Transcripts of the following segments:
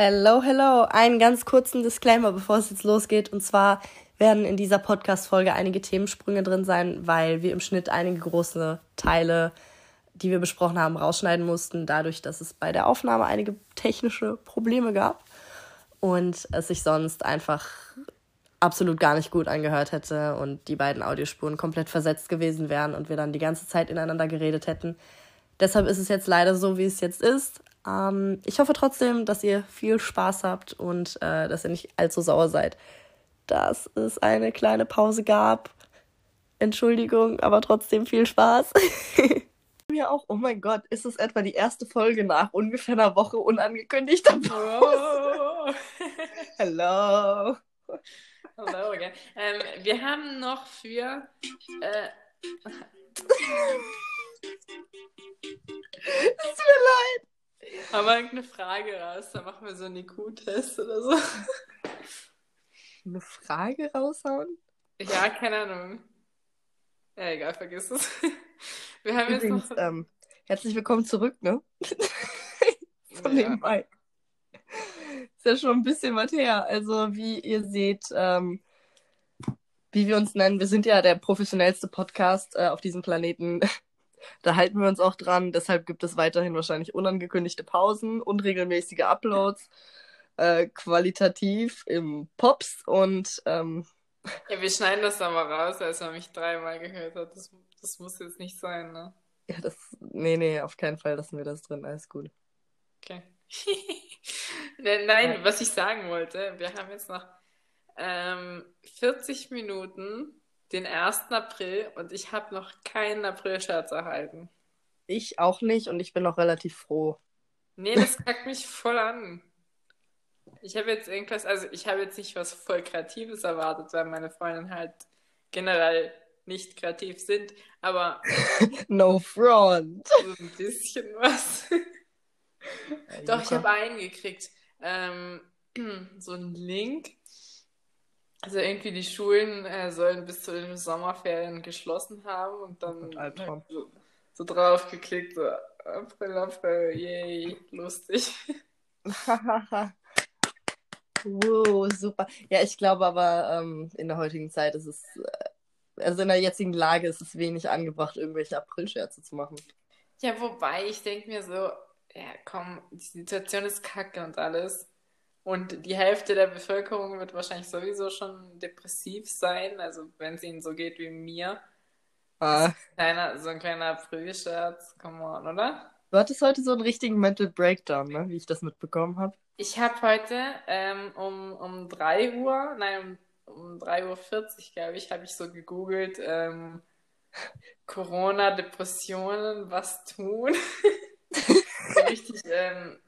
Hello, hello. Einen ganz kurzen Disclaimer, bevor es jetzt losgeht. Und zwar werden in dieser Podcast-Folge einige Themensprünge drin sein, weil wir im Schnitt einige große Teile, die wir besprochen haben, rausschneiden mussten, dadurch, dass es bei der Aufnahme einige technische Probleme gab und es sich sonst einfach absolut gar nicht gut angehört hätte und die beiden Audiospuren komplett versetzt gewesen wären und wir dann die ganze Zeit ineinander geredet hätten. Deshalb ist es jetzt leider so, wie es jetzt ist. Ähm, ich hoffe trotzdem, dass ihr viel Spaß habt und äh, dass ihr nicht allzu sauer seid, dass es eine kleine Pause gab. Entschuldigung, aber trotzdem viel Spaß. Mir auch, oh mein Gott, ist es etwa die erste Folge nach ungefähr einer Woche unangekündigter Pause? Hello. Hello again. Ähm, wir haben noch für. Äh, Es tut mir leid. Aber irgendeine Frage raus, dann machen wir so einen IQ-Test oder so. Eine Frage raushauen? Ja, keine Ahnung. Ja, egal, vergiss es. Wir haben Übrigens, jetzt noch. ähm, herzlich willkommen zurück, ne? Von Ja. nebenbei. Ist ja schon ein bisschen was her. Also, wie ihr seht, ähm, wie wir uns nennen, wir sind ja der professionellste Podcast äh, auf diesem Planeten. Da halten wir uns auch dran. Deshalb gibt es weiterhin wahrscheinlich unangekündigte Pausen, unregelmäßige Uploads, äh, qualitativ im Pops und ähm, Ja, wir schneiden das dann mal raus, als man mich dreimal gehört hat. Das, das muss jetzt nicht sein, ne? ja, das. Nee, nee, auf keinen Fall lassen wir das drin. Alles gut. Okay. Nein, Nein, was ich sagen wollte, wir haben jetzt noch ähm, 40 Minuten, den 1. April, und ich habe noch keinen April-Scherz erhalten. Ich auch nicht und ich bin auch relativ froh. Nee, das kackt mich voll an. Ich habe jetzt irgendwas, also ich habe jetzt nicht was voll Kreatives erwartet, weil meine Freundinnen halt generell nicht kreativ sind, aber No front. so ein bisschen was. Doch, ich habe einen gekriegt. Ähm, so einen Link. Also irgendwie die Schulen äh, sollen bis zu den Sommerferien geschlossen haben und dann Und so, so drauf geklickt, so April, April, yay, lustig. wow, super. Ja, ich glaube aber, ähm, in der heutigen Zeit ist es, äh, also in der jetzigen Lage ist es wenig angebracht, irgendwelche Aprilscherze zu machen. Ja, wobei ich denke mir so, ja komm, die Situation ist kacke und alles. Und die Hälfte der Bevölkerung wird wahrscheinlich sowieso schon depressiv sein, also wenn es ihnen so geht wie mir. Ah, Kleiner, so ein kleiner Aprilscherz, come on, oder? du hattest heute so einen richtigen Mental Breakdown, ne? Wie ich das mitbekommen habe. Ich habe heute ähm, um, um 3 Uhr, nein, um, um 3.40 Uhr, glaube ich, habe ich so gegoogelt, ähm, Corona, Depressionen, was tun? So richtig, ähm,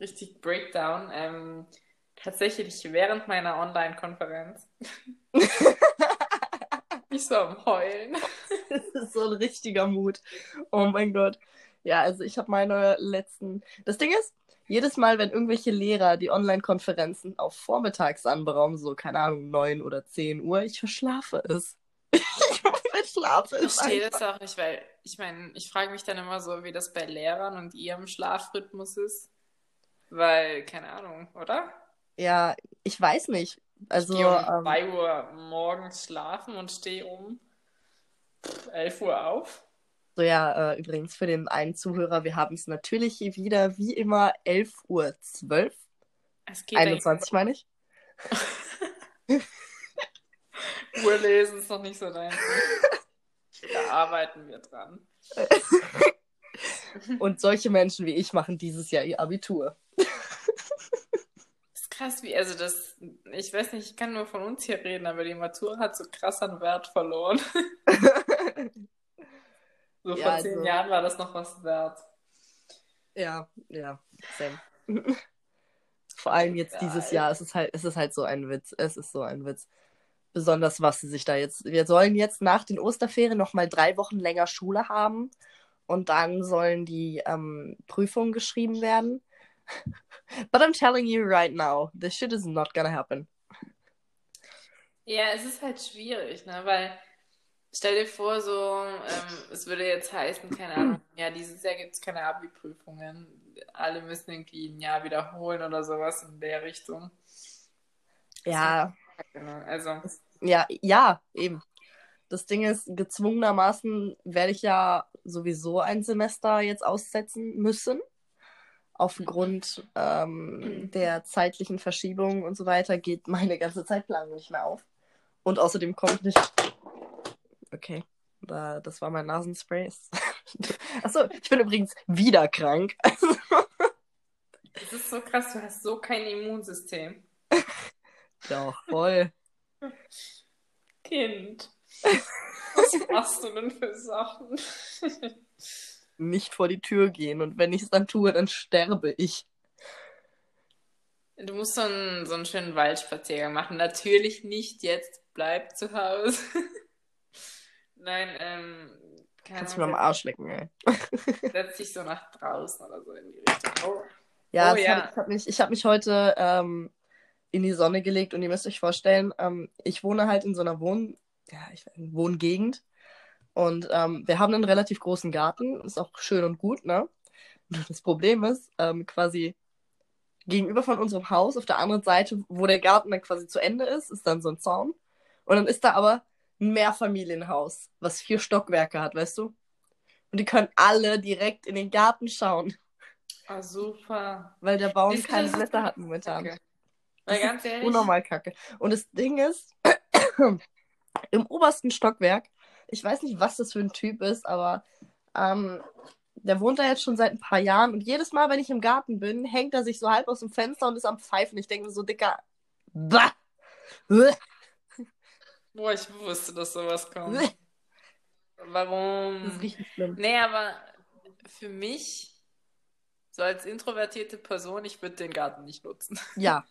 richtig Breakdown. Ähm, tatsächlich während meiner Online-Konferenz. Ich so am Heulen. Das ist so ein richtiger Mut. Oh mein Gott. Ja, also ich habe meine letzten. Das Ding ist, jedes Mal, wenn irgendwelche Lehrer die Online-Konferenzen auf vormittags anberaumen, so, keine Ahnung, 9 oder 10 Uhr, ich verschlafe es. Ich verschlafe Ich es. verstehe einfach. das auch nicht, weil ich meine, ich frage mich dann immer so, wie das bei Lehrern und ihrem Schlafrhythmus ist. Weil, keine Ahnung, oder? Ja, ich weiß nicht. Also, ich gehe um ähm, 2 Uhr morgens schlafen und stehe um 11 Uhr auf. so ja, äh, übrigens für den einen Zuhörer, wir haben es natürlich hier wieder, wie immer, 11 Uhr 12. Es geht 21 meine ich. eigentlich- Urlesen ist noch nicht so dein. Da arbeiten wir dran. Und solche Menschen wie ich machen dieses Jahr ihr Abitur. Krass, wie, also das, ich weiß nicht, ich kann nur von uns hier reden, aber die Matura hat so krass an Wert verloren. So Ja, vor zehn also- Jahren war das noch was wert. Ja, ja, same. Vor allem jetzt Geil. dieses Jahr, es ist halt, es ist halt so ein Witz. Es ist so ein Witz. Besonders was sie sich da jetzt. Wir sollen jetzt nach den Osterferien nochmal drei Wochen länger Schule haben und dann sollen die ähm, Prüfungen geschrieben werden. But I'm telling you right now, this shit is not gonna happen. Ja, es ist halt schwierig, ne? Weil stell dir vor, so, ähm, es würde jetzt heißen, keine Ahnung, ja, dieses Jahr gibt es keine Abi-Prüfungen. alle müssen irgendwie ein Jahr wiederholen oder sowas in der Richtung. Ja. Genau, also. Ja, ja, eben. Das Ding ist, gezwungenermaßen werde ich ja sowieso ein Semester jetzt aussetzen müssen. Aufgrund ähm, der zeitlichen Verschiebung und so weiter geht meine ganze Zeitplanung nicht mehr auf. Und außerdem kommt nicht. Okay, da, das war mein Nasenspray. Achso, ich bin übrigens wieder krank. Das ist so krass, du hast so kein Immunsystem. Doch, voll. Kind. Was machst du denn für Sachen? Nicht vor die Tür gehen und wenn ich es dann tue, dann sterbe ich. Du musst so einen, so einen schönen Waldspaziergang machen. Natürlich nicht jetzt, bleib zu Hause. Nein, ähm. Kannst du mir am Arsch lecken, ey. Setz dich so nach draußen oder so in die Richtung. Oh. Ja, Oh, ja. Hab, ich habe mich, ich hab mich heute ähm, in die Sonne gelegt und ihr müsst euch vorstellen, ähm, ich wohne halt in so einer Wohn ja, ich, Wohngegend und ähm, wir haben einen relativ großen Garten, ist auch schön und gut, ne? Das Problem ist, ähm, quasi gegenüber von unserem Haus, auf der anderen Seite, wo der Garten dann quasi zu Ende ist, ist dann so ein Zaun. Und dann ist da aber ein Mehrfamilienhaus, was vier Stockwerke hat, weißt du? Und die können alle direkt in den Garten schauen, Ah, super. weil der Baum du, keine Blätter hat momentan. Kacke. Weil ganz ehrlich, unnormal kacke. Und das Ding ist, im obersten Stockwerk, ich weiß nicht, was das für ein Typ ist, aber ähm, der wohnt da jetzt schon seit ein paar Jahren und jedes Mal, wenn ich im Garten bin, hängt er sich so halb aus dem Fenster und ist am Pfeifen. Ich denke mir so, Dicker, bah! Boah, ich wusste, dass sowas kommt. Das Warum? ist richtig schlimm. Nee, aber für mich, so als introvertierte Person, ich würde den Garten nicht nutzen. Ja,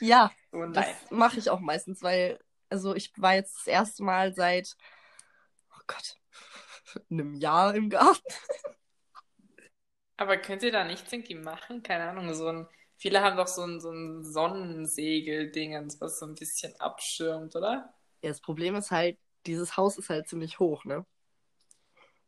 ja, So, das mache ich auch meistens, weil, also ich war jetzt das erste Mal seit, Gott, einem Jahr im Garten. Aber könnt ihr da nichts irgendwie machen? Keine Ahnung, so ein. Viele haben doch so ein, so ein Sonnensegel-Dingens, was so ein bisschen abschirmt, oder? Ja, das Problem ist halt, dieses Haus ist halt ziemlich hoch, ne?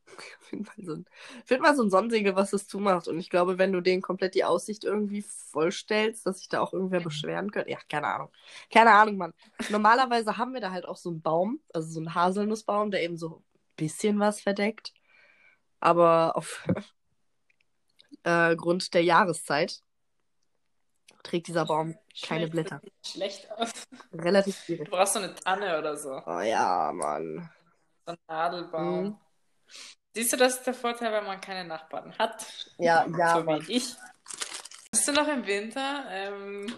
Find mal so ein, find mal so ein Sonnensegel, was das zumacht. Und ich glaube, wenn du den komplett die Aussicht irgendwie vollstellst, dass sich da auch irgendwer beschweren könnte. Ja, keine Ahnung. Keine Ahnung, Mann. Normalerweise haben wir da halt auch so einen Baum, also so einen Haselnussbaum, der eben so bisschen was verdeckt. Aber auf äh, Grund der Jahreszeit trägt dieser Baum keine Schlecht- Blätter. Schlecht aus. Relativ Du schwierig. brauchst so eine Tanne oder so. Oh ja, Mann. So ein Nadelbaum. Mhm. Siehst du, das ist der Vorteil, wenn man keine Nachbarn hat. Ja, ja, so Mann. wie ich. Hast du noch im Winter ähm,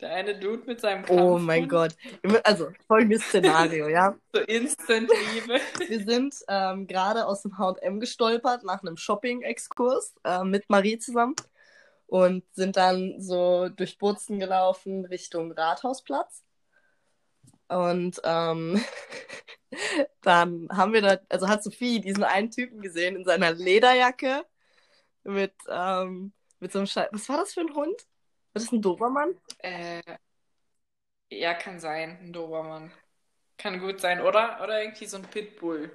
der eine Dude mit seinem Oh mein? Gott. Also, folgendes Szenario, ja. So Instant-Liebe. Wir sind ähm, gerade aus dem H&M gestolpert nach einem Shopping-Exkurs äh, mit Marie zusammen und sind dann so durch Bozen gelaufen Richtung Rathausplatz. Und ähm, dann haben wir da, also hat Sophie diesen einen Typen gesehen in seiner Lederjacke mit, ähm, mit so einem Scheiß. Was war das für ein Hund? War das ein Dobermann? Äh, ja, kann sein, ein Dobermann. Kann gut sein. Oder, oder irgendwie so ein Pitbull.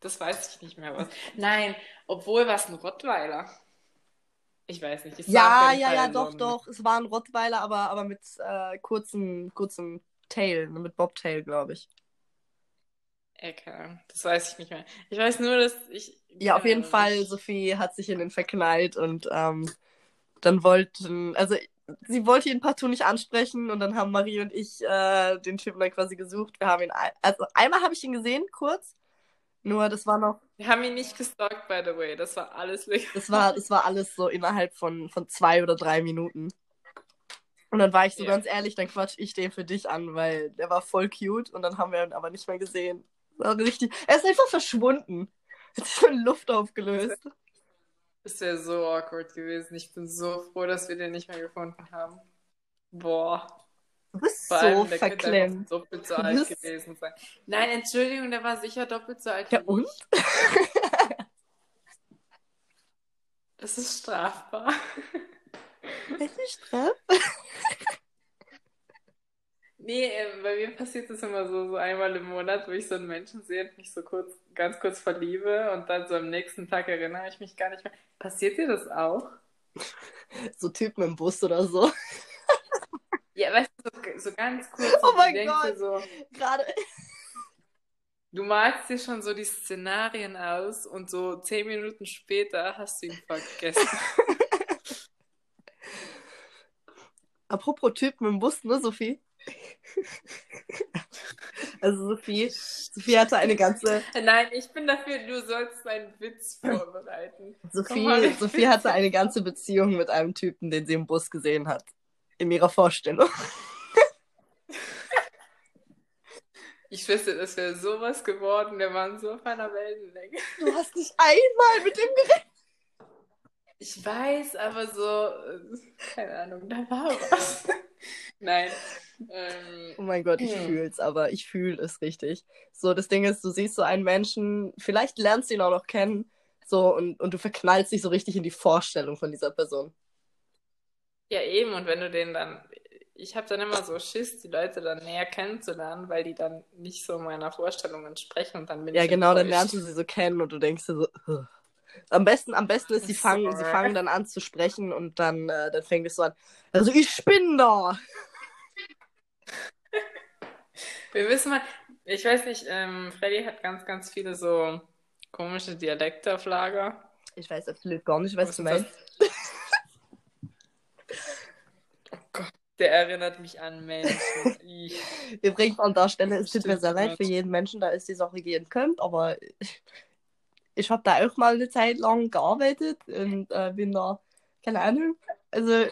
Das weiß ich nicht mehr was. Nein, obwohl was ein Rottweiler. Ich weiß nicht. Es war Ja, ja, ja, doch, ein- doch. Es war ein Rottweiler, aber, aber mit äh, kurzem, kurzem Tail, mit Bobtail, glaube ich. Ahnung. Das weiß ich nicht mehr. Ich weiß nur, dass ich. Ja, auf keine jeden Fall, Sophie hat sich in den verknallt und ähm, dann wollten, also sie wollte ihn partout nicht ansprechen und dann haben Marie und ich äh, den Typen dann quasi gesucht. Wir haben ihn, ein- also einmal habe ich ihn gesehen, kurz, nur das war noch, Wir haben ihn nicht gestalkt, by the way. Das war alles legal. das war, das war alles so innerhalb von, von zwei oder drei Minuten. Und dann war ich so Ja. ganz ehrlich, dann quatsch ich den für dich an, weil der war voll cute und dann haben wir ihn aber nicht mehr gesehen. Richtig, er ist einfach verschwunden. Hat sich so in Luft aufgelöst. Das wäre so awkward gewesen. Ich bin so froh, dass wir den nicht mehr gefunden haben. Boah. Du bist Vor so verklemmt. doppelt so alt bist- gewesen sein. Nein, Entschuldigung, der war sicher doppelt so alt Ja, und? Das ist strafbar. Welche Strafe? Nee, äh, bei mir passiert das immer so, so einmal im Monat, wo ich so einen Menschen sehe und mich so kurz, ganz kurz verliebe und dann so am nächsten Tag erinnere ich mich gar nicht mehr. Passiert dir das auch? so Typen im Bus oder so. Ja, weißt du, so, so ganz kurz. Oh mein Gott. So, Gerade. du malst dir schon so die Szenarien aus und so zehn Minuten später hast du ihn vergessen. Apropos Typen im Bus, ne, Sophie? Also Sophie, Sophie hatte eine ganze, Nein, ich bin dafür, du sollst einen Witz vorbereiten. Komm mal Sophie. Sophie hatte eine ganze Beziehung mit einem Typen, den sie im Bus gesehen hat. In ihrer Vorstellung. Ich wüsste, das wäre sowas geworden, wir waren so auf einer Wellenlänge. Du hast nicht einmal mit dem geredet. Ich weiß, aber so, äh, keine Ahnung, da war was. Nein. Ähm, Oh mein Gott, ich Hm. fühl's, aber ich fühle es richtig. So, das Ding ist, du siehst so einen Menschen, vielleicht lernst du ihn auch noch kennen, so, und, und du verknallst dich so richtig in die Vorstellung von dieser Person. ja, eben, und wenn du den dann, ich habe dann immer so Schiss, die Leute dann näher kennenzulernen, weil die dann nicht so meiner Vorstellung entsprechen und dann bin Ja, ich genau, dann lernst du sie so kennen und du denkst dir so, "Ugh." am besten, am besten ist, sie fangen, sie fangen dann an zu sprechen und dann, äh, dann fängt es so an, also ich bin da. Wir wissen mal, ich weiß nicht, ähm, Freddy hat ganz, ganz viele so komische Dialekte auf Lager. Ich weiß absolut gar nicht, was Was du meinst. Oh Gott, der erinnert mich an Menschen. Übrigens an der Stelle, es tut mir sehr leid für jeden Menschen, da ist die Sache gehen könnte, aber ich habe da auch mal eine Zeit lang gearbeitet und äh, bin da, keine Ahnung, also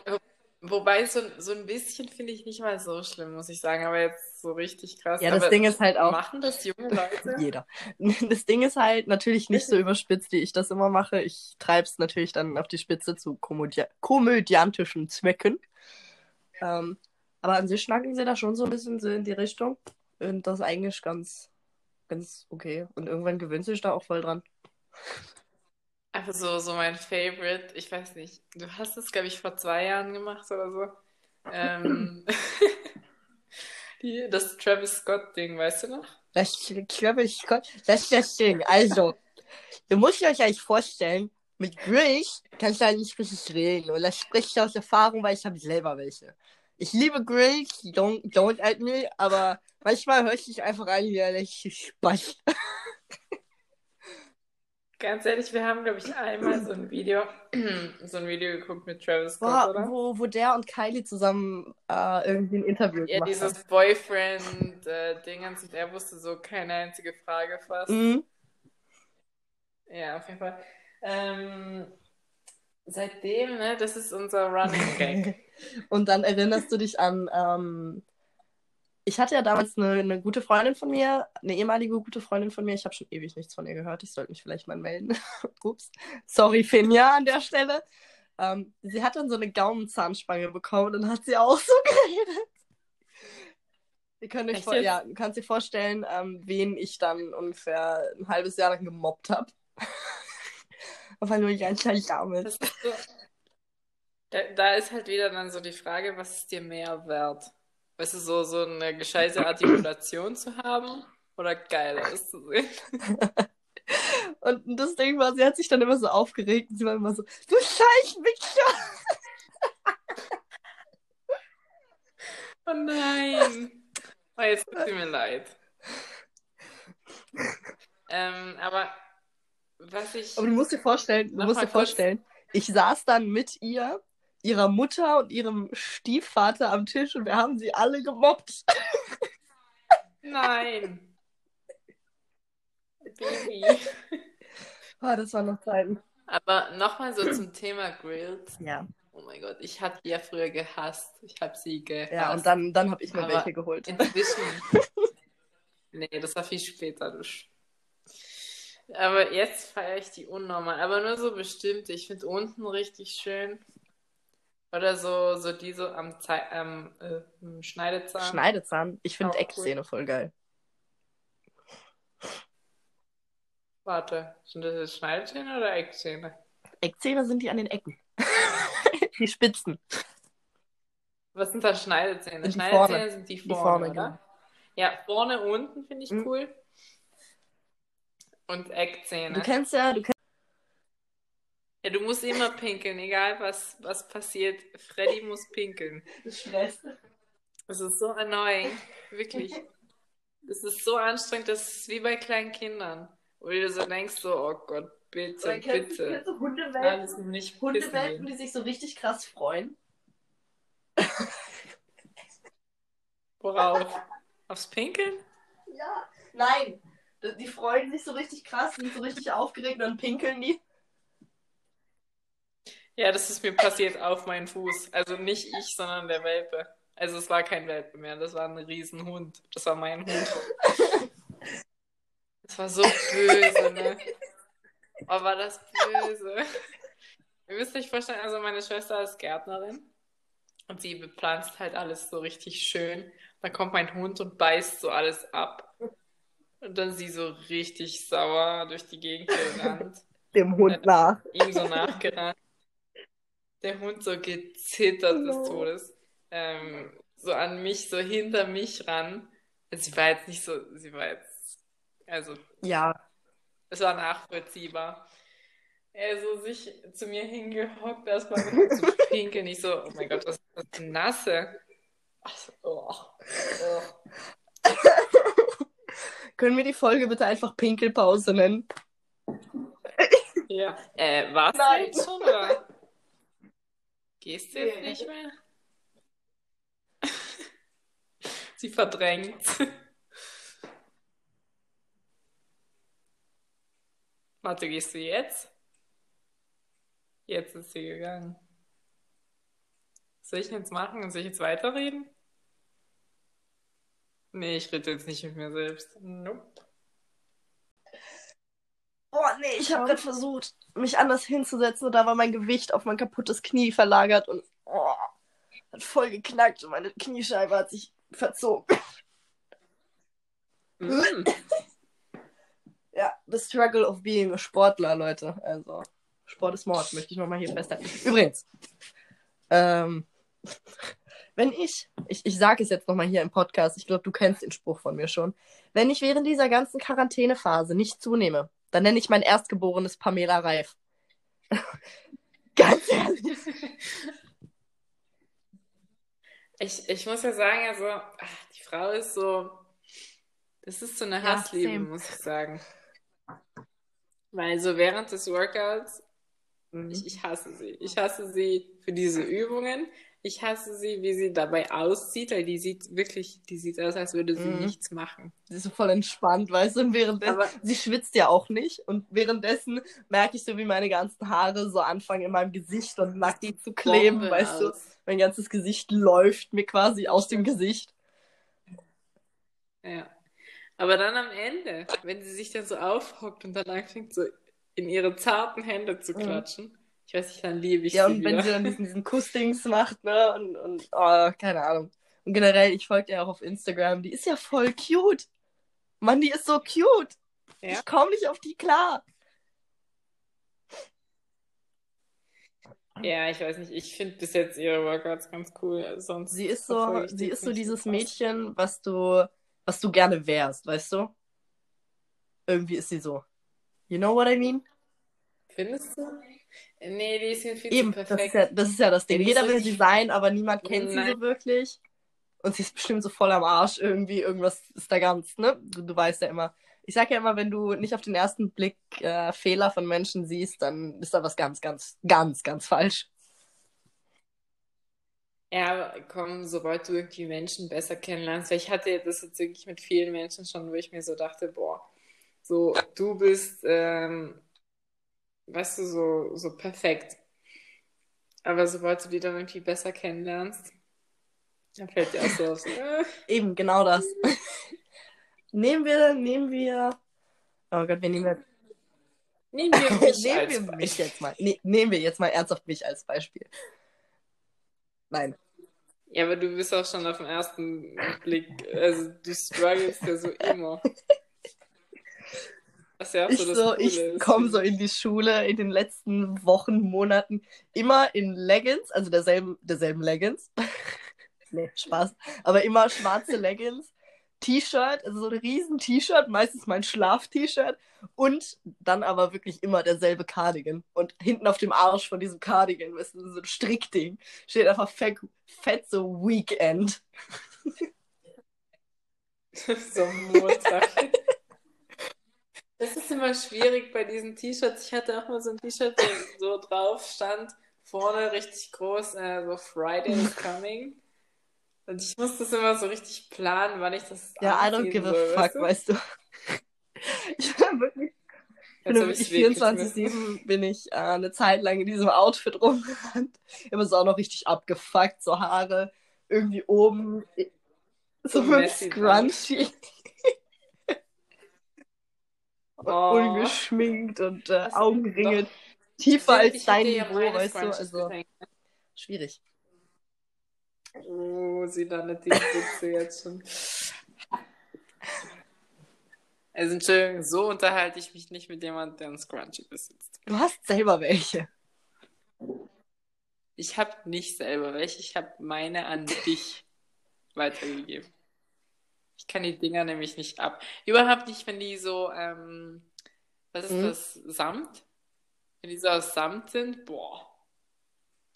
wobei so, so ein bisschen finde ich nicht mal so schlimm, muss ich sagen, aber jetzt so richtig krass. ja, das aber Ding ist halt auch, machen das junge Leute? jeder. Das Ding ist halt natürlich nicht so überspitzt, wie ich das immer mache. Ich treibe es natürlich dann auf die Spitze zu komödia komödiantischen Zwecken. Ähm, aber an sich schnacken sie da schon so ein bisschen so in die Richtung. Und das ist eigentlich ganz, ganz okay. Und irgendwann gewöhnt sich da auch voll dran. Also so, so mein Favorite, ich weiß nicht, du hast es, glaube ich, vor zwei Jahren gemacht oder so. Ähm, die, das Travis Scott-Ding, weißt du noch? Das, glaube, ich, das ist das Ding. Also, ihr müsst euch eigentlich vorstellen, mit Grills kannst du nicht richtig reden. Und das spricht ich aus Erfahrung, weil ich habe selber welche. Ich liebe Grills, don't, don't at me, aber manchmal höre ich dich einfach an wie ein Spaß. Ganz ehrlich, wir haben, glaube ich, einmal so ein Video, so ein Video geguckt mit Travis Scott, Boah, oder? wo, wo der und Kylie zusammen äh, irgendwie ein Interview Ja, gemacht haben. dieses Boyfriend-Dingens und er wusste so keine einzige Frage fast. Mhm. Ja, auf jeden Fall. Ähm, seitdem, ne, das ist unser Running Gag. Und dann erinnerst du dich an, ähm, ich hatte ja damals eine, eine gute Freundin von mir, eine ehemalige gute Freundin von mir. Ich habe schon ewig nichts von ihr gehört. Ich sollte mich vielleicht mal melden. Ups. Sorry, Finja, an der Stelle. Ähm, sie hat dann so eine Gaumenzahnspange bekommen und dann hat sie auch so geredet. Ihr könnt euch vor ja, du kannst dir vorstellen, ähm, wen ich dann ungefähr ein halbes Jahr lang gemobbt habe. Einfach nur ganz klein damit. Das ist so, da, da ist halt wieder dann so die Frage, was ist dir mehr wert? Weißt du, so, so eine gescheite Artikulation zu haben oder geil auszusehen? Und das Ding war, sie hat sich dann immer so aufgeregt und sie war immer so, du Scheißwichser! Oh nein! Oh, jetzt tut mir leid. Ähm, aber was ich. Aber du musst dir vorstellen, du musst dir kurz. vorstellen, ich saß dann mit ihr, ihrer Mutter und ihrem Stiefvater am Tisch und wir haben sie alle gemobbt. Nein! Baby. Ah, das waren noch Zeiten. Aber nochmal so zum Thema Grills. Ja. Oh mein Gott, ich habe die ja früher gehasst. Ich habe sie gehasst. Ja, und dann, dann habe ich mir Aber welche geholt. Inzwischen. Nee, das war viel später. Du. Aber jetzt feiere ich die unnormal. Aber nur so bestimmte. Ich finde unten richtig schön. Oder so, so die so am, Zei am äh, Schneidezahn. Schneidezahn. Ich finde Auch cool. Eckzähne voll geil. Warte, sind das jetzt Schneidezähne oder Eckzähne? Eckzähne sind die an den Ecken. die Spitzen. Was sind da Schneidezähne? Die Schneidezähne vorne. sind die Die vorne, vorne, oder? genau. Ja, vorne, unten finde ich Mhm. cool. Und Eckzähne. Du kennst ja, du kennst Ja, du musst immer pinkeln, egal was, was passiert. Freddy muss pinkeln. Das stresst. Das ist so annoying. Wirklich. Das ist so anstrengend, das ist wie bei kleinen Kindern. Wo du so denkst, so, oh Gott, bitte, Oder kennst, bitte. kennst du Hundewelpen, nicht Hundewelpen, die sich so richtig krass freuen? Worauf? Aufs Pinkeln? Ja. Nein. Die freuen sich so richtig krass, sind so richtig aufgeregt und dann pinkeln die. Ja, das ist mir passiert auf meinen Fuß. Also nicht ich, sondern der Welpe. Also es war kein Welpe mehr, das war ein Riesenhund. Das war mein Hund. Das war so böse, ne? Oh, war das böse. Ihr müsst euch vorstellen, also meine Schwester ist Gärtnerin und sie bepflanzt halt alles so richtig schön. Dann kommt mein Hund und beißt so alles ab. Und dann sie so richtig sauer durch die Gegend gerannt. Dem Hund nach. ihm so nachgerannt. Der Hund so gezittert no. des Todes. Ähm, so an mich, so hinter mich ran. Also sie war jetzt nicht so, sie war jetzt, also Ja. es war nachvollziehbar. Er so sich zu mir hingehockt, erstmal mit zu pinkeln. Ich so, oh mein Gott, was ist das Nasse? So, oh, oh. Können wir die Folge bitte einfach Pinkelpause nennen? Ja. Äh, war's Nein. jetzt schon, oder? Gehst du jetzt Nee. nicht mehr? Sie verdrängt. Warte, gehst du jetzt? Jetzt ist sie gegangen. Soll ich jetzt machen? Soll ich jetzt weiterreden? Nee, ich rede jetzt nicht mit mir selbst. Nope. Boah, nee, ich habe gerade versucht, mich anders hinzusetzen und da war mein Gewicht auf mein kaputtes Knie verlagert und oh, hat voll geknackt und meine Kniescheibe hat sich verzogen. Mm. Ja, the struggle of being a Sportler, Leute. Also, Sport ist Mord, möchte ich nochmal hier festhalten. Übrigens, ähm, wenn ich, ich, ich sage es jetzt nochmal hier im Podcast, ich glaube, du kennst den Spruch von mir schon, wenn ich während dieser ganzen Quarantänephase nicht zunehme, dann nenne ich mein Erstgeborenes Pamela Reif. Ganz ehrlich. Ich, ich muss ja sagen, also, ach, die Frau ist so, das ist so eine Ja, Hassliebe, same. muss ich sagen. Weil so während des Workouts, ich, ich hasse sie. Ich hasse sie für diese Übungen. Ich hasse sie, wie sie dabei aussieht, weil die sieht wirklich, die sieht aus, als würde sie Mhm. nichts machen. Sie ist so voll entspannt, weißt du, und währenddessen, Aber sie schwitzt ja auch nicht und währenddessen merke ich so, wie meine ganzen Haare so anfangen in meinem Gesicht und Nacken zu kleben, Bombe weißt du. aus. Mein ganzes Gesicht läuft mir quasi aus dem Gesicht. Ja. Aber dann am Ende, wenn sie sich dann so aufhockt und dann anfängt, so in ihre zarten Hände zu Mhm. klatschen, ich weiß nicht, dann liebe ich Ja, sie und wenn wieder. sie dann diesen, diesen Kussdings macht, ne, und, und oh, keine Ahnung. Und generell, ich folge ihr auch auf Instagram, die ist ja voll cute. Mann, die ist so cute. Ja. Ich komme nicht auf die klar. Ja, ich weiß nicht, ich finde bis jetzt ihre Workouts ganz cool. Sonst Sie ist so, sie ist so dieses. Mädchen, was du, was du gerne wärst, weißt du? Irgendwie ist sie so. You know what I mean? Findest du? Nee, die ist mir viel Eben, zu das perfekt. ist ja das, ist ja das Ding. Die Jeder will sie sein, aber niemand kennt sie Nein. so wirklich. Und sie ist bestimmt so voll am Arsch irgendwie. Irgendwas ist da ganz, ne? Du, du weißt ja immer. Ich sag ja immer, wenn du nicht auf den ersten Blick äh, Fehler von Menschen siehst, dann ist da was ganz, ganz, ganz, ganz falsch. Ja, aber komm, sobald du irgendwie Menschen besser kennenlernst, weil ich hatte das jetzt wirklich mit vielen Menschen schon, wo ich mir so dachte, boah, so, du bist, ähm, weißt du, so, so perfekt. Aber sobald du die dann irgendwie besser kennenlernst, dann fällt dir auch so auf, so, äh, Eben, genau das. nehmen wir, nehmen wir. Oh Gott, wir nehmen jetzt. nehmen wir mich nehmen wir mich Beispiel. jetzt mal. Ne, nehmen wir jetzt mal ernsthaft mich als Beispiel. Nein. Ja, aber du bist auch schon auf den ersten Blick, also du struggles ja so immer. Ja Ich so so, ich komme so in die Schule in den letzten Wochen, Monaten immer in Leggings, also derselben, derselben Leggings. nee, Spaß. Aber immer schwarze Leggings, T-Shirt, also so ein riesen T-Shirt, meistens mein Schlaf-T-Shirt und dann aber wirklich immer derselbe Cardigan. Und hinten auf dem Arsch von diesem Cardigan, weißt du, so ein Strickding, steht einfach fett, fett so Weekend. so Montag. Es ist immer schwierig bei diesen T-Shirts. Ich hatte auch mal so ein T-Shirt, wo so drauf stand, vorne richtig groß, äh, so Friday is coming. Und ich muss das immer so richtig planen, wann ich das Ja, I don't give a fuck, weißt du. Ich bin wirklich, bin wirklich 24-7 bin ich äh, eine Zeit lang in diesem Outfit rumgerannt. Immer so auch noch richtig abgefuckt, so Haare irgendwie oben, so, so mit Scrunchy. oh. Ungeschminkt und äh, Augenringe tiefer als dein Niveau, weißt du. Also, schwierig. Oh, sie landet die Witze jetzt schon. Also Entschuldigung, so unterhalte ich mich nicht mit jemandem, der einen Scrunchie besitzt. Du hast selber welche. Ich habe nicht selber welche, ich habe meine an dich weitergegeben. Ich kann die Dinger nämlich nicht ab. Überhaupt nicht, wenn die so, ähm, was ist mhm. das, Samt? Wenn die so aus Samt sind, boah,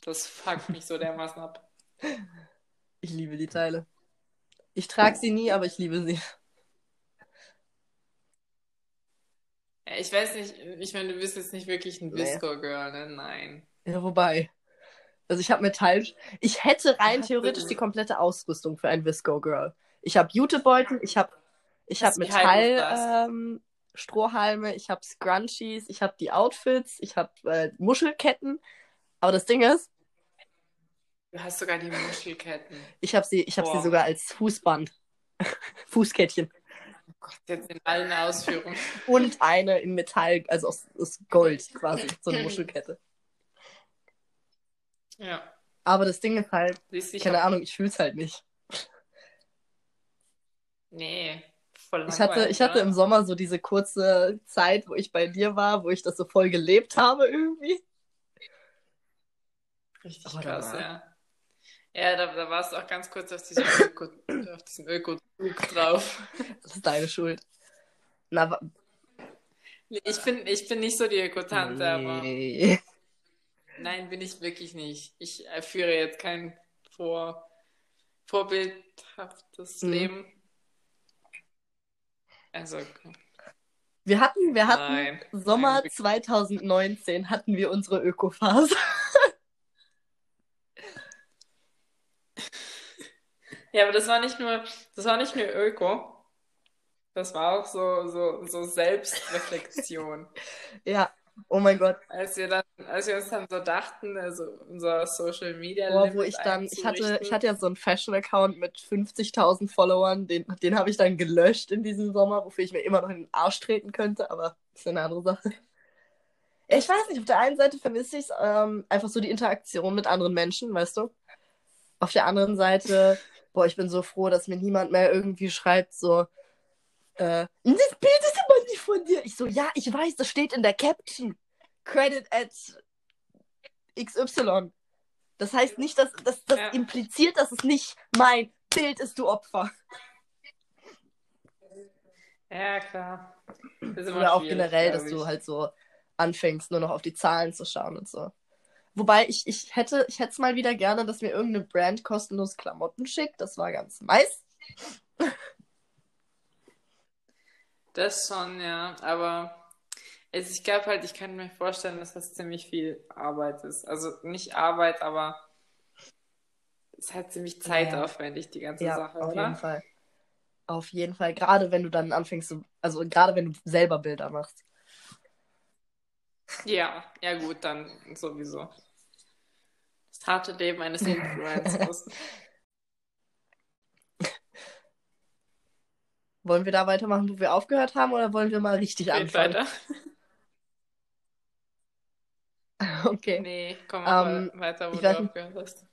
das fuckt mich so dermaßen ab. Ich liebe die Teile. Ich trage sie nie, aber ich liebe sie. Ich weiß nicht, ich meine, du bist jetzt nicht wirklich ein Visco-Girl, ne? Nein. Ja, wobei. Also ich habe Metall. Ich hätte rein theoretisch die komplette Ausrüstung für ein Visco-Girl. Ich habe Jutebeutel, ich habe ich hab Metall ähm, ich habe Scrunchies, ich habe die Outfits, ich habe äh, Muschelketten. Aber das Ding ist, Du hast sogar die Muschelketten. Ich habe sie, hab sie sogar als Fußband. Fußkettchen. Oh Gott, jetzt in allen Ausführungen. Und eine in Metall, also aus, aus Gold quasi, so eine Muschelkette. Ja. Aber das Ding ist halt, keine Ahnung, ich fühl's halt nicht. Nee, voll ich hatte, ich hatte im Sommer so diese kurze Zeit, wo ich bei dir war, wo ich das so voll gelebt habe irgendwie. Richtig Aber krass, ja. Ja, da, da warst du auch ganz kurz auf diesem Öko, auf diesem Öko-Zug drauf. Das ist deine Schuld. Na, ich bin, ich bin nicht so die Ökotante, nee. aber. Nein, bin ich wirklich nicht. Ich führe jetzt kein vor, vorbildhaftes mhm. Leben. Also. Wir hatten, wir hatten Nein. Sommer Nein. 2019 hatten wir unsere Ökophase. Ja, aber das war nicht nur, das war nicht nur Öko. Das war auch so, so, so Selbstreflexion. ja, oh mein Gott. Als wir dann, als wir uns dann so dachten, also unser Social Media. Oh, wo ich dann, ich hatte, ich hatte ja so einen Fashion-Account mit 50.000 Followern, den, den habe ich dann gelöscht in diesem Sommer, wofür ich mir immer noch in den Arsch treten könnte, aber das ist eine andere Sache. Ich weiß nicht, auf der einen Seite vermisse ich es ähm, einfach so die Interaktion mit anderen Menschen, weißt du? Auf der anderen Seite boah, ich bin so froh, dass mir niemand mehr irgendwie schreibt, so, äh, das Bild ist aber nicht von dir. Ich so, ja, ich weiß, das steht in der Caption. Credit at XY. Das heißt nicht, dass das, das ja. impliziert, dass es nicht mein Bild ist, du Opfer. Ja, klar. Oder auch generell, dass du halt so anfängst, nur noch auf die Zahlen zu schauen und so. Wobei ich, ich hätte ich es mal wieder gerne, dass mir irgendeine Brand kostenlos Klamotten schickt. Das war ganz nice. Das schon, ja. Aber also ich glaube halt, ich kann mir vorstellen, dass das ziemlich viel Arbeit ist. Also nicht Arbeit, aber es ist halt ziemlich zeitaufwendig, die ganze ja, Sache, auf oder? jeden Fall. Auf jeden Fall. Gerade wenn du dann anfängst, also gerade wenn du selber Bilder machst. Ja, ja gut, dann sowieso. Das harte Leben eines Influencers. Wollen wir da weitermachen, wo wir aufgehört haben, oder wollen wir mal richtig Geht anfangen? weiter. okay. Nee, komm mal um, ähm, weiter, wo du aufgehört hast.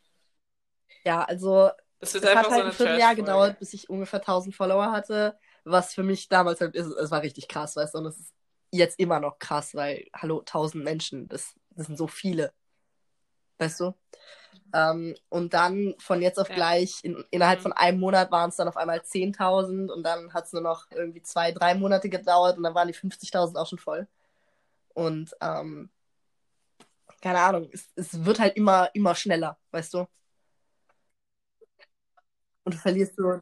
Ja, also es hat halt so ein Vierteljahr gedauert, bis ich ungefähr 1000 Follower hatte, was für mich damals halt, ist, es war richtig krass, weißt du, und es ist jetzt immer noch krass, weil, hallo, 1000 Menschen, das, das sind so viele. Weißt du? Ähm, und dann von jetzt auf Ja. gleich, in, innerhalb Mhm. von einem Monat waren es dann auf einmal 10.000 und dann hat es nur noch irgendwie zwei, drei Monate gedauert und dann waren die 50.000 auch schon voll. Und ähm, keine Ahnung, es, es wird halt immer, immer schneller, weißt du? Und du verlierst so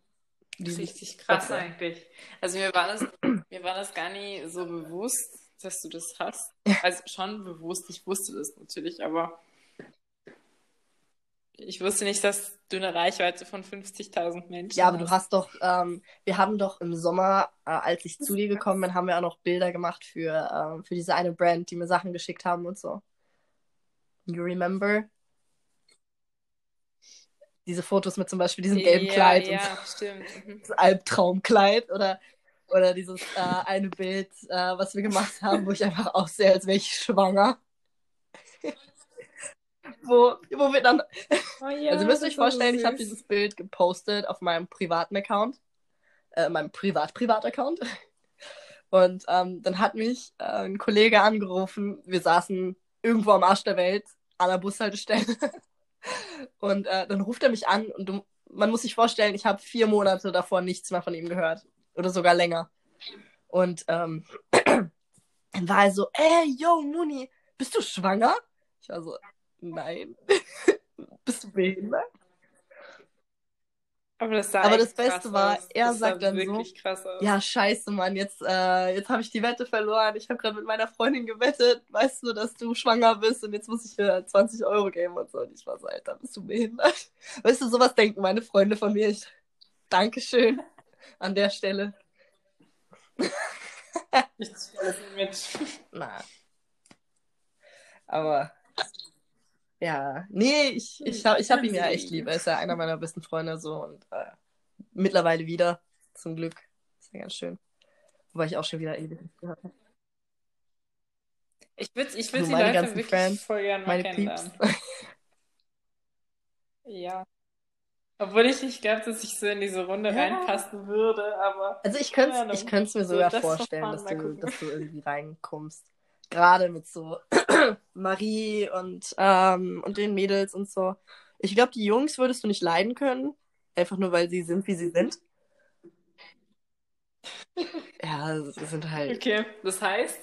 richtig krass Prozess. eigentlich. Also mir war das, mir war das gar nie so bewusst, dass du das hast. Also schon bewusst, ich wusste das natürlich, aber ich wusste nicht, dass du eine Reichweite von 50.000 Menschen Ja, aber du hast. doch, ähm, wir haben doch im Sommer, äh, als ich zu dir gekommen bin, haben wir auch noch Bilder gemacht für, ähm, für diese eine Brand, die mir Sachen geschickt haben und so. You remember? Diese Fotos mit zum Beispiel diesem gelben Ja, Kleid und ja, stimmt. Mhm. das Albtraumkleid oder, oder dieses äh, eine Bild, äh, was wir gemacht haben, wo ich einfach aussehe, als wäre ich schwanger. wo, wo wir dann Oh ja, Also ihr müsst das euch war so vorstellen, ich habe dieses Bild gepostet auf meinem privaten Account, äh, meinem Privat-Privat-Account. Und ähm, dann hat mich äh, ein Kollege angerufen. Wir saßen irgendwo am Arsch der Welt an der Bushaltestelle. Und äh, dann ruft er mich an und du, man muss sich vorstellen, ich habe vier Monate davor nichts mehr von ihm gehört. Oder sogar länger. Und ähm, dann war er so, ey, yo, Muni, bist du schwanger? Ich war so, nein. bist du behindert? Aber das Aber das Beste war, aus. er Das sagt dann so, wirklich krass aus. ja, scheiße, Mann, jetzt, äh, jetzt habe ich die Wette verloren. Ich habe gerade mit meiner Freundin gewettet, weißt du, dass du schwanger bist und jetzt muss ich dir 20 Euro geben und so. Und ich war so, Alter, bist du behindert? Weißt du, sowas denken meine Freunde von mir. Ich, Dankeschön an der Stelle. Ich zieh alles mit. Na. Aber, ja, nee, ich, ich, hab, ich hab ihn ja echt lieb. Er ist ja einer meiner besten Freunde so und äh, mittlerweile wieder, zum Glück. Ist ja ganz schön. Wobei ich auch schon wieder ewig nicht gehört habe. Ich würde ich würd die meine Leute wirklich Friends, voll gerne mal kennenlernen. Ja. Obwohl ich nicht glaube, dass ich so in diese Runde Ja. reinpassen würde, aber Also ich könnte Keine ich mir So, sogar das vorstellen, dass du, dass du irgendwie reinkommst. Gerade mit so Marie und, ähm, und den Mädels und so. Ich glaube, die Jungs würdest du nicht leiden können. Einfach nur, weil sie sind, wie sie sind. Ja, sie sind halt. okay. Das heißt,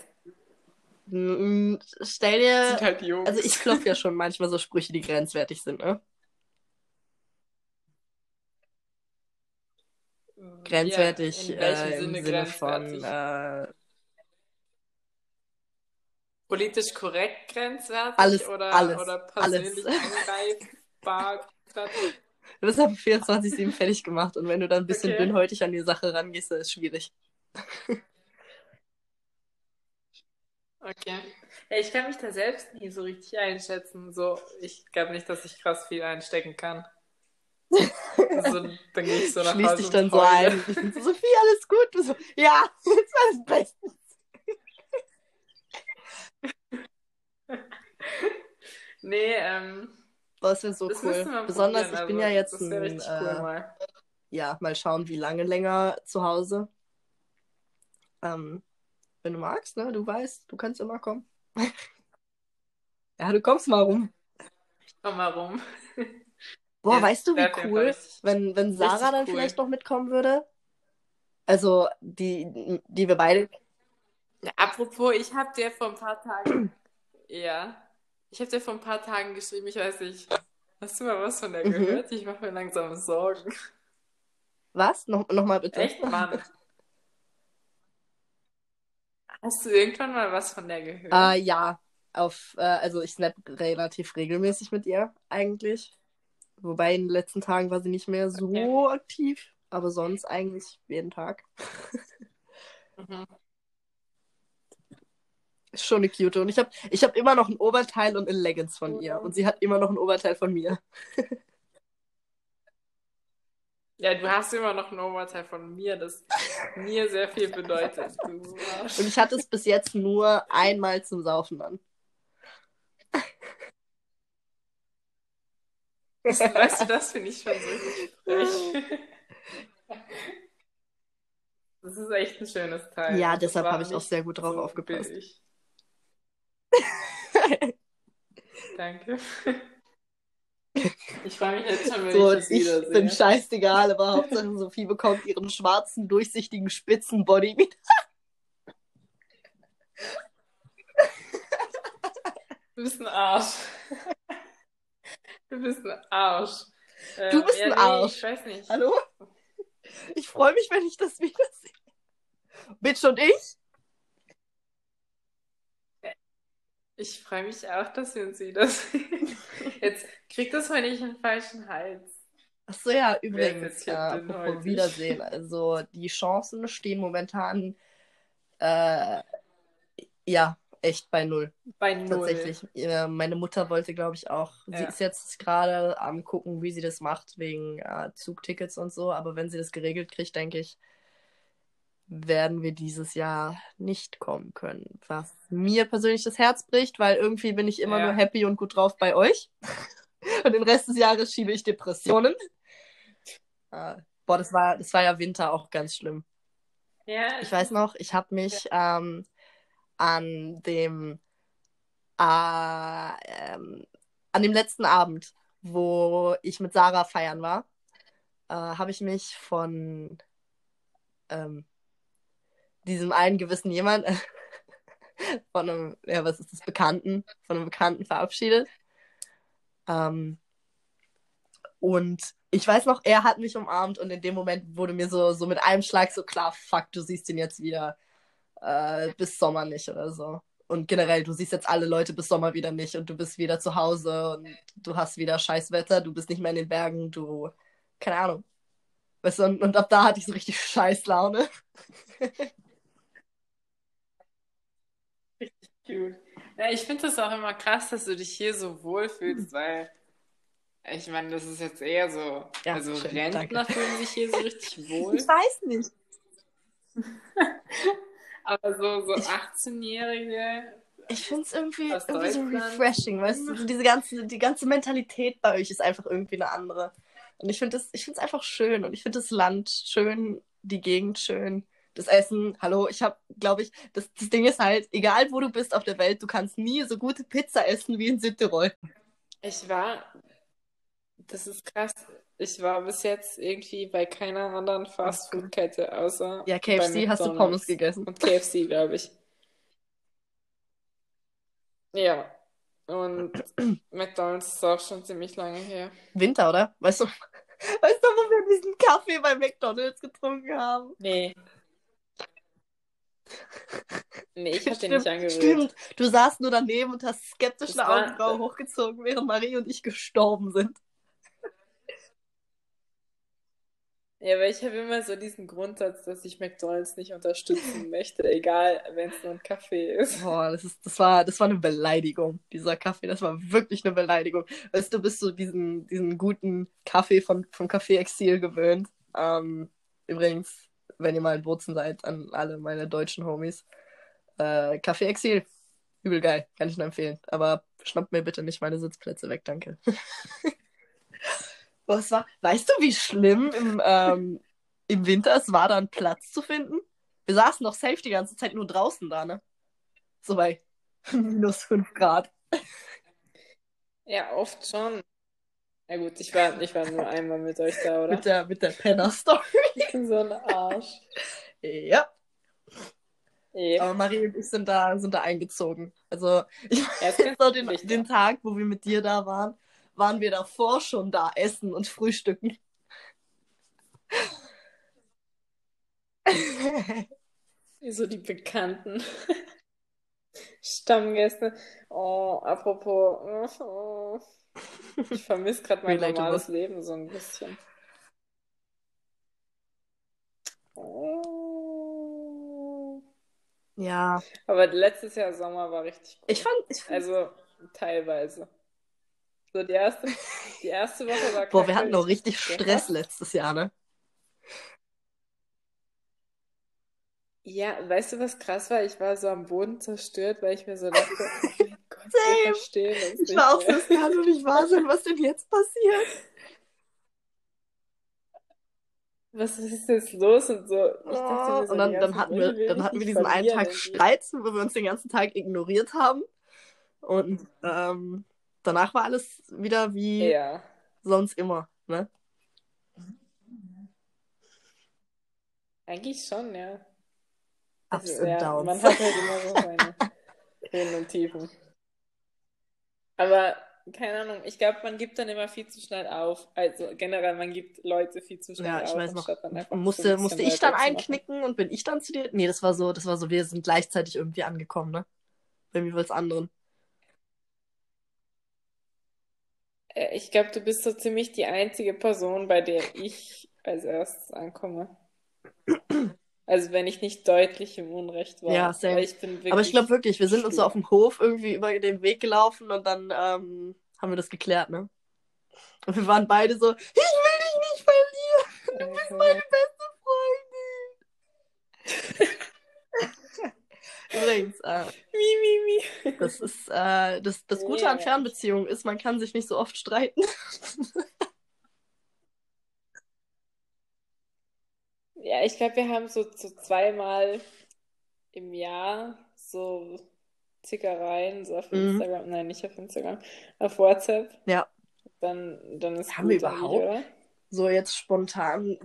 Stell sind dir. halt Jungs. Also ich klopfe ja schon manchmal so Sprüche, die grenzwertig sind, ne? Grenzwertig Ja, in welchem äh, im Sinne Sinne von grenzwertig? äh, Politisch korrekt grenzwertig Alles, oder, alles, oder alles. persönlich angreifbar? Du bist auf 24-7 fertig gemacht und wenn du dann ein bisschen Okay. dünnhäutig an die Sache rangehst, dann ist es schwierig. Okay. Ja, ich kann mich da selbst nie so richtig einschätzen. So, ich glaube nicht, dass ich krass viel einstecken kann. Also, dann gehe ich so nach Schließ Hause dich und dann so ein. So, Sophie, alles gut? So, ja, das war das Beste. Nee, ähm, Boah, das wäre so das cool. Besonders, ich bin also, ja jetzt Das wäre ein, richtig cool äh, mal. ja, mal schauen, wie lange länger zu Hause. Ähm, wenn du magst, ne? Du weißt, du kannst immer kommen. ja, du kommst mal rum. Komm mal rum. Boah, Ja, weißt du, wie cool, richtig- wenn, wenn Sarah dann cool. vielleicht noch mitkommen würde? Also, die, die wir beide. Ja, apropos, ich habe dir vor ein paar Tagen, ja, ich habe dir vor ein paar Tagen geschrieben, ich weiß nicht, hast du mal was von der Mhm. gehört? Ich mache mir langsam Sorgen. Was? Noch, noch mal bitte. Echt, Mann. Hast du irgendwann mal was von der gehört? Äh, ja, auf, äh, also ich snap relativ regelmäßig mit ihr eigentlich. Wobei in den letzten Tagen war sie nicht mehr so Okay. aktiv, aber sonst eigentlich jeden Tag. Mhm. Ist schon eine cute. Und ich habe ich hab immer noch ein Oberteil und eine Leggings von ihr. Und sie hat immer noch ein Oberteil von mir. Ja, du hast immer noch ein Oberteil von mir, das mir sehr viel bedeutet. Du. Und ich hatte es bis jetzt nur einmal zum Saufen an. Weißt du, das finde ich schon so richtig. Das ist echt ein schönes Teil. Ja, deshalb habe ich auch sehr gut drauf so aufgepasst. billig. Danke. Ich freue mich jetzt schon, wenn So, ich das ich wiedersehe. bin scheißegal, aber Hauptsache Sophie bekommt ihren schwarzen, durchsichtigen Spitzenbody wieder. Du bist ein Arsch. Du bist ein Arsch. Du Ähm, bist ja, ein nee, Arsch. Ich weiß nicht. Hallo? Ich freue mich, wenn ich das wiedersehe. Bitch und ich? Ich freue mich auch, dass wir uns wiedersehen. Jetzt kriegt das mal nicht einen falschen Hals. Achso, ja, übrigens, jetzt äh? Wiedersehen. Also, die Chancen stehen momentan, äh, ja, echt bei null. Bei null. Tatsächlich. Äh, meine Mutter wollte, glaube ich, auch. Sie Ja. ist jetzt gerade am gucken, wie sie das macht, wegen äh, Zugtickets und so. Aber wenn sie das geregelt kriegt, denke ich, werden wir dieses Jahr nicht kommen können. Was mir persönlich das Herz bricht, weil irgendwie bin ich immer Ja. nur happy und gut drauf bei euch. Und den Rest des Jahres schiebe ich Depressionen. Äh, boah, das war, das war ja Winter auch ganz schlimm. Ja, Ich weiß noch, ich habe mich ähm, an dem äh, ähm, an dem letzten Abend, wo ich mit Sarah feiern war, äh, habe ich mich von ähm, diesem einen gewissen jemand, von einem, ja, was ist das, Bekannten, von einem Bekannten verabschiedet. Ähm, und ich weiß noch, er hat mich umarmt und in dem Moment wurde mir so, so mit einem Schlag so klar, fuck, du siehst ihn jetzt wieder äh, bis Sommer nicht oder so. Und generell, du siehst jetzt alle Leute bis Sommer wieder nicht und du bist wieder zu Hause und du hast wieder Scheißwetter, du bist nicht mehr in den Bergen, du, keine Ahnung. Weißt du, und, und ab da hatte ich so richtig Scheißlaune. Cute. Ja, ich finde das auch immer krass, dass du dich hier so wohlfühlst, weil ich meine, das ist jetzt eher so, Ja, also schön, Rentner danke. fühlen sich hier so richtig wohl, Ich weiß nicht. aber so, so Ich- 18-Jährige, Ich finde es irgendwie, irgendwie so refreshing, weißt du? So diese ganze, die ganze Mentalität bei euch ist einfach irgendwie eine andere. Und ich finde es einfach schön und ich finde das Land schön, die Gegend schön. Das Essen, hallo, ich habe, glaube ich, das, das Ding ist halt, egal wo du bist auf der Welt, du kannst nie so gute Pizza essen wie in Südtirol. ich war, das ist krass, ich war bis jetzt irgendwie bei keiner anderen Fastfood-Kette außer Ja, bei KFC hast du. Pommes gegessen. Und KFC, glaube ich. Ja. Und McDonald's ist auch schon ziemlich lange her. Winter, oder? Weißt du, weißt du, wo wir diesen Kaffee bei McDonalds getrunken haben? Nee. Nee, ich hab den nicht angerührt. Stimmt, du saßt nur daneben und hast skeptisch Das eine Augenbraue hochgezogen, während Marie und ich gestorben sind. Ja, aber ich habe immer so diesen Grundsatz, dass ich McDonald's nicht unterstützen möchte, egal wenn es nur ein Kaffee ist. Boah, das, ist, das, war, das war eine Beleidigung, dieser Kaffee. Das war wirklich eine Beleidigung. Weißt du, bist so diesen, diesen guten Kaffee von, vom Café Exil gewöhnt. Ähm, übrigens, wenn ihr mal in Bozen seid, an alle meine deutschen Homies. Äh, Café Exil, übel geil, kann ich nur empfehlen. Aber schnappt mir bitte nicht meine Sitzplätze weg, danke. Es war, weißt du, wie schlimm im, ähm, im Winter es war, da einen Platz zu finden? Wir saßen doch safe die ganze Zeit nur draußen da, ne? So bei minus 5 Grad. Ja, oft schon. Ja gut, ich war, ich war nur einmal mit euch da, oder? Mit der, mit der Penner-Story. Ich bin so ein Arsch. Ja. Eben. Aber Marie und ich sind da, sind da eingezogen. Also, ich weiß noch den, den Tag, wo wir mit dir da waren, waren wir davor schon da essen und frühstücken. So die bekannten Stammgäste. Oh, apropos, oh, ich vermisse gerade mein Relatable. normales Leben so ein bisschen. Oh. ja. Aber letztes Jahr Sommer war richtig cool. Ich fand, ich fand Also teilweise. So die erste, die erste Woche war boah, wir hatten noch Ich- richtig ich Stress gehasst. letztes Jahr, ne? Ja, weißt du, was krass war? Ich war so am Boden zerstört, weil ich mir so dachte, Gott, wir Same. verstehen uns Ich nicht war auch so, es kann doch nicht wahr sein, was denn jetzt passiert. Was ist jetzt los? Und so, ich dachte so und dann, dann hatten wir, dann hatten wir diesen einen Tag. Streit, wo wir uns den ganzen Tag ignoriert haben. Und ähm, danach war alles wieder wie Ja. sonst immer, ne? Eigentlich schon, ja. Ups Also, and ja, Downs. man hat halt immer so seine Höhen und Tiefen. Aber keine Ahnung, ich glaube, man gibt dann immer viel zu schnell auf. Also generell, man gibt Leute viel zu schnell Ja, ich auf, weiß noch. Musste, musste ich dann einknicken und bin ich dann zu dir? Nee, das war so, das war so, wir sind gleichzeitig irgendwie angekommen, ne? Bei mir jeweils anderen. Äh, Ich glaube, du bist so ziemlich die einzige Person, bei der ich als erstes ankomme. Also wenn ich nicht deutlich im Unrecht war. Ja, same. Ich Aber ich glaube wirklich wir sind uns so auf dem Hof irgendwie über den Weg gelaufen und dann ähm, haben wir das geklärt, ne? Und wir waren beide so, ich will dich nicht verlieren, du bist meine beste Freundin. Übrigens, äh, Mi, mi, mi. das ist äh, das, das Gute an Ja. Fernbeziehungen ist, man kann sich nicht so oft streiten. Ja, ich glaube, wir haben so, so zweimal im Jahr so Zickereien, so auf Mhm. Instagram, nein, nicht auf Instagram, auf WhatsApp. Ja. Dann, dann ist Haben wir überhaupt? oder? So jetzt spontan.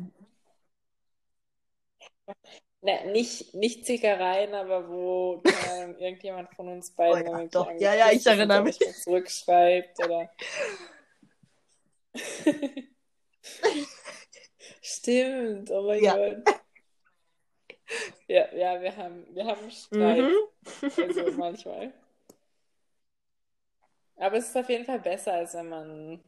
Ne, nicht, nicht Zickereien, aber wo Ahnung, irgendjemand von uns beiden Oh ja, doch. Ja, ja, ich erinnere mich. zurückschreibt oder. Stimmt, oh mein Ja. Gott. Ja, ja, wir haben, wir haben Streit. Mhm. Also manchmal. Aber es ist auf jeden Fall besser, als wenn man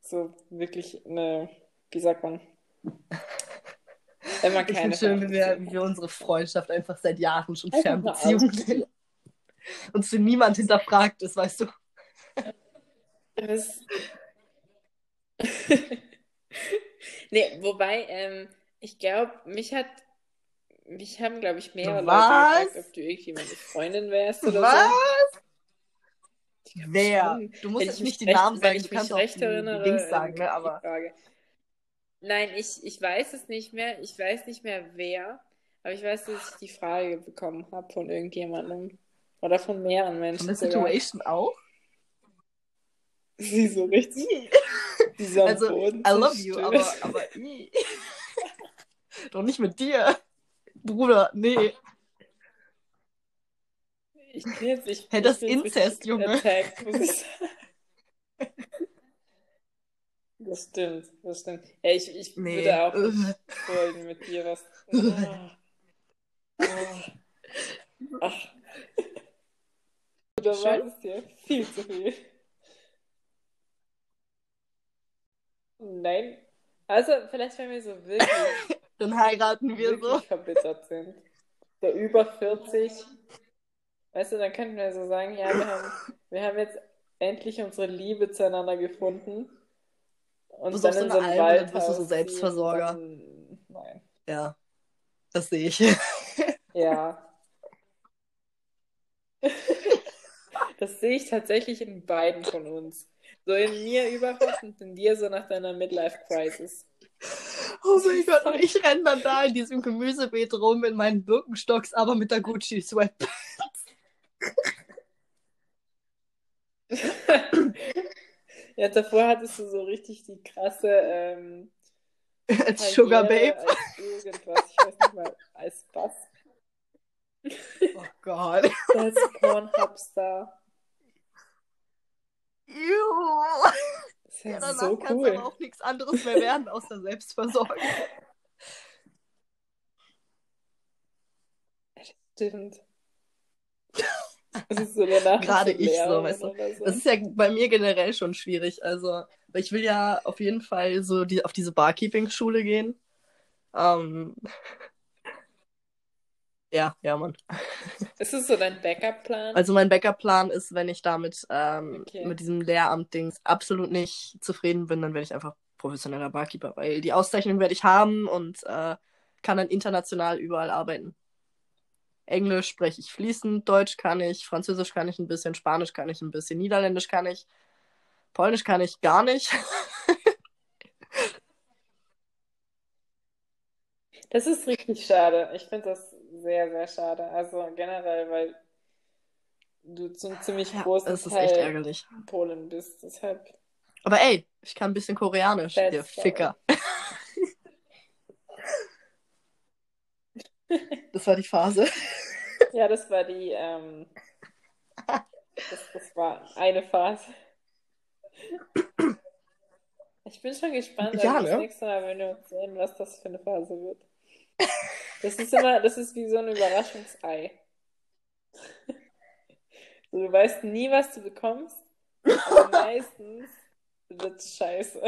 so wirklich eine, wie sagt man, wenn man Ich keine finde schön, wie wir, Fernbeziehung wie wir unsere Freundschaft einfach seit Jahren schon ausprobieren. nennen. Und zu niemand hinterfragt ist, weißt du. Das... Nee, wobei, ähm, ich glaube, mich hat, mich haben, glaube ich, mehrere Leute Was? gefragt, ob du irgendwie meine Freundin wärst oder Was? so. Ich glaub Wer? schon. Du musst jetzt ich nicht recht, Namen sagen, ich du mich kannst auch recht erinnere, Dings sagen, ne? Aber. Nein, ich, ich weiß es nicht mehr. Ich weiß nicht mehr wer. Aber ich weiß, dass ich die Frage bekommen habe von irgendjemandem. Oder von mehreren von Menschen der sogar. Situation auch. Sie so richtig. Dieser Also, Boden I love you, aber, aber doch nicht mit dir. Bruder, nee. Ich bin jetzt, ich, Hey, ich das jetzt Inzest, Junge. ich sagen. Das stimmt, das stimmt. Ja, ich, ich Nee. würde auch wollen mit dir was. Oh. Oh. Ach. Du wartest dir viel zu viel. Nein. Also, vielleicht, wenn wir so wirklich, Dann heiraten wir so. verbittert sind. So über 40. Weißt du, dann könnten wir so sagen, ja, wir haben, wir haben jetzt endlich unsere Liebe zueinander gefunden. Und Du dann in so so eine ein Albe, dann bist du so Selbstversorger. dann, nein. Ja, das sehe ich. Ja. Das sehe ich tatsächlich in beiden von uns. So in mir überhaupt und in dir so nach deiner Midlife-Crisis. Oh mein Gott, und ich renne dann da in diesem Gemüsebeet rum in meinen Birkenstocks, aber mit der Gucci Sweatpants. Ja, davor hattest du so richtig die krasse ähm, Als Sugar Babe. als irgendwas, ich weiß nicht mal, als was. Oh Gott. Als Pornhub-Star. Juhu. Das ist ja Ja, danach so kann es cool. aber auch nichts anderes mehr werden außer Selbstversorgung. Gerade Stimmt. Das ist so danach ich so, weißt du. so. Das ist ja bei mir generell schon schwierig. Also, ich will ja auf jeden Fall so die, auf diese Barkeeping-Schule gehen. Ähm, ja, ja, Mann. Ist es so dein Backup-Plan? Also mein Backup-Plan ist, wenn ich damit ähm, Okay. mit diesem Lehramt-Dings absolut nicht zufrieden bin, dann werde ich einfach professioneller Barkeeper, weil die Auszeichnung werde ich haben und äh, kann dann international überall arbeiten. Englisch spreche ich fließend, Deutsch kann ich, Französisch kann ich ein bisschen, Spanisch kann ich ein bisschen, Niederländisch kann ich, Polnisch kann ich gar nicht. Das ist richtig schade. Ich finde das sehr, sehr schade. Also generell, weil du zum ziemlich Ja, großen es ist echt Teil ärgerlich. Polen bist. Deshalb. Aber ey, ich kann ein bisschen Koreanisch, That's ihr. Ficker. Das war die Phase. Ja, das war die, ähm, das, das war eine Phase. Ich bin schon gespannt, Ja, das ne? nächste Mal, wenn wir uns sehen, was das für eine Phase wird. Das ist immer, das ist wie so ein Überraschungsei. So, du weißt nie, was du bekommst, aber meistens wird's scheiße.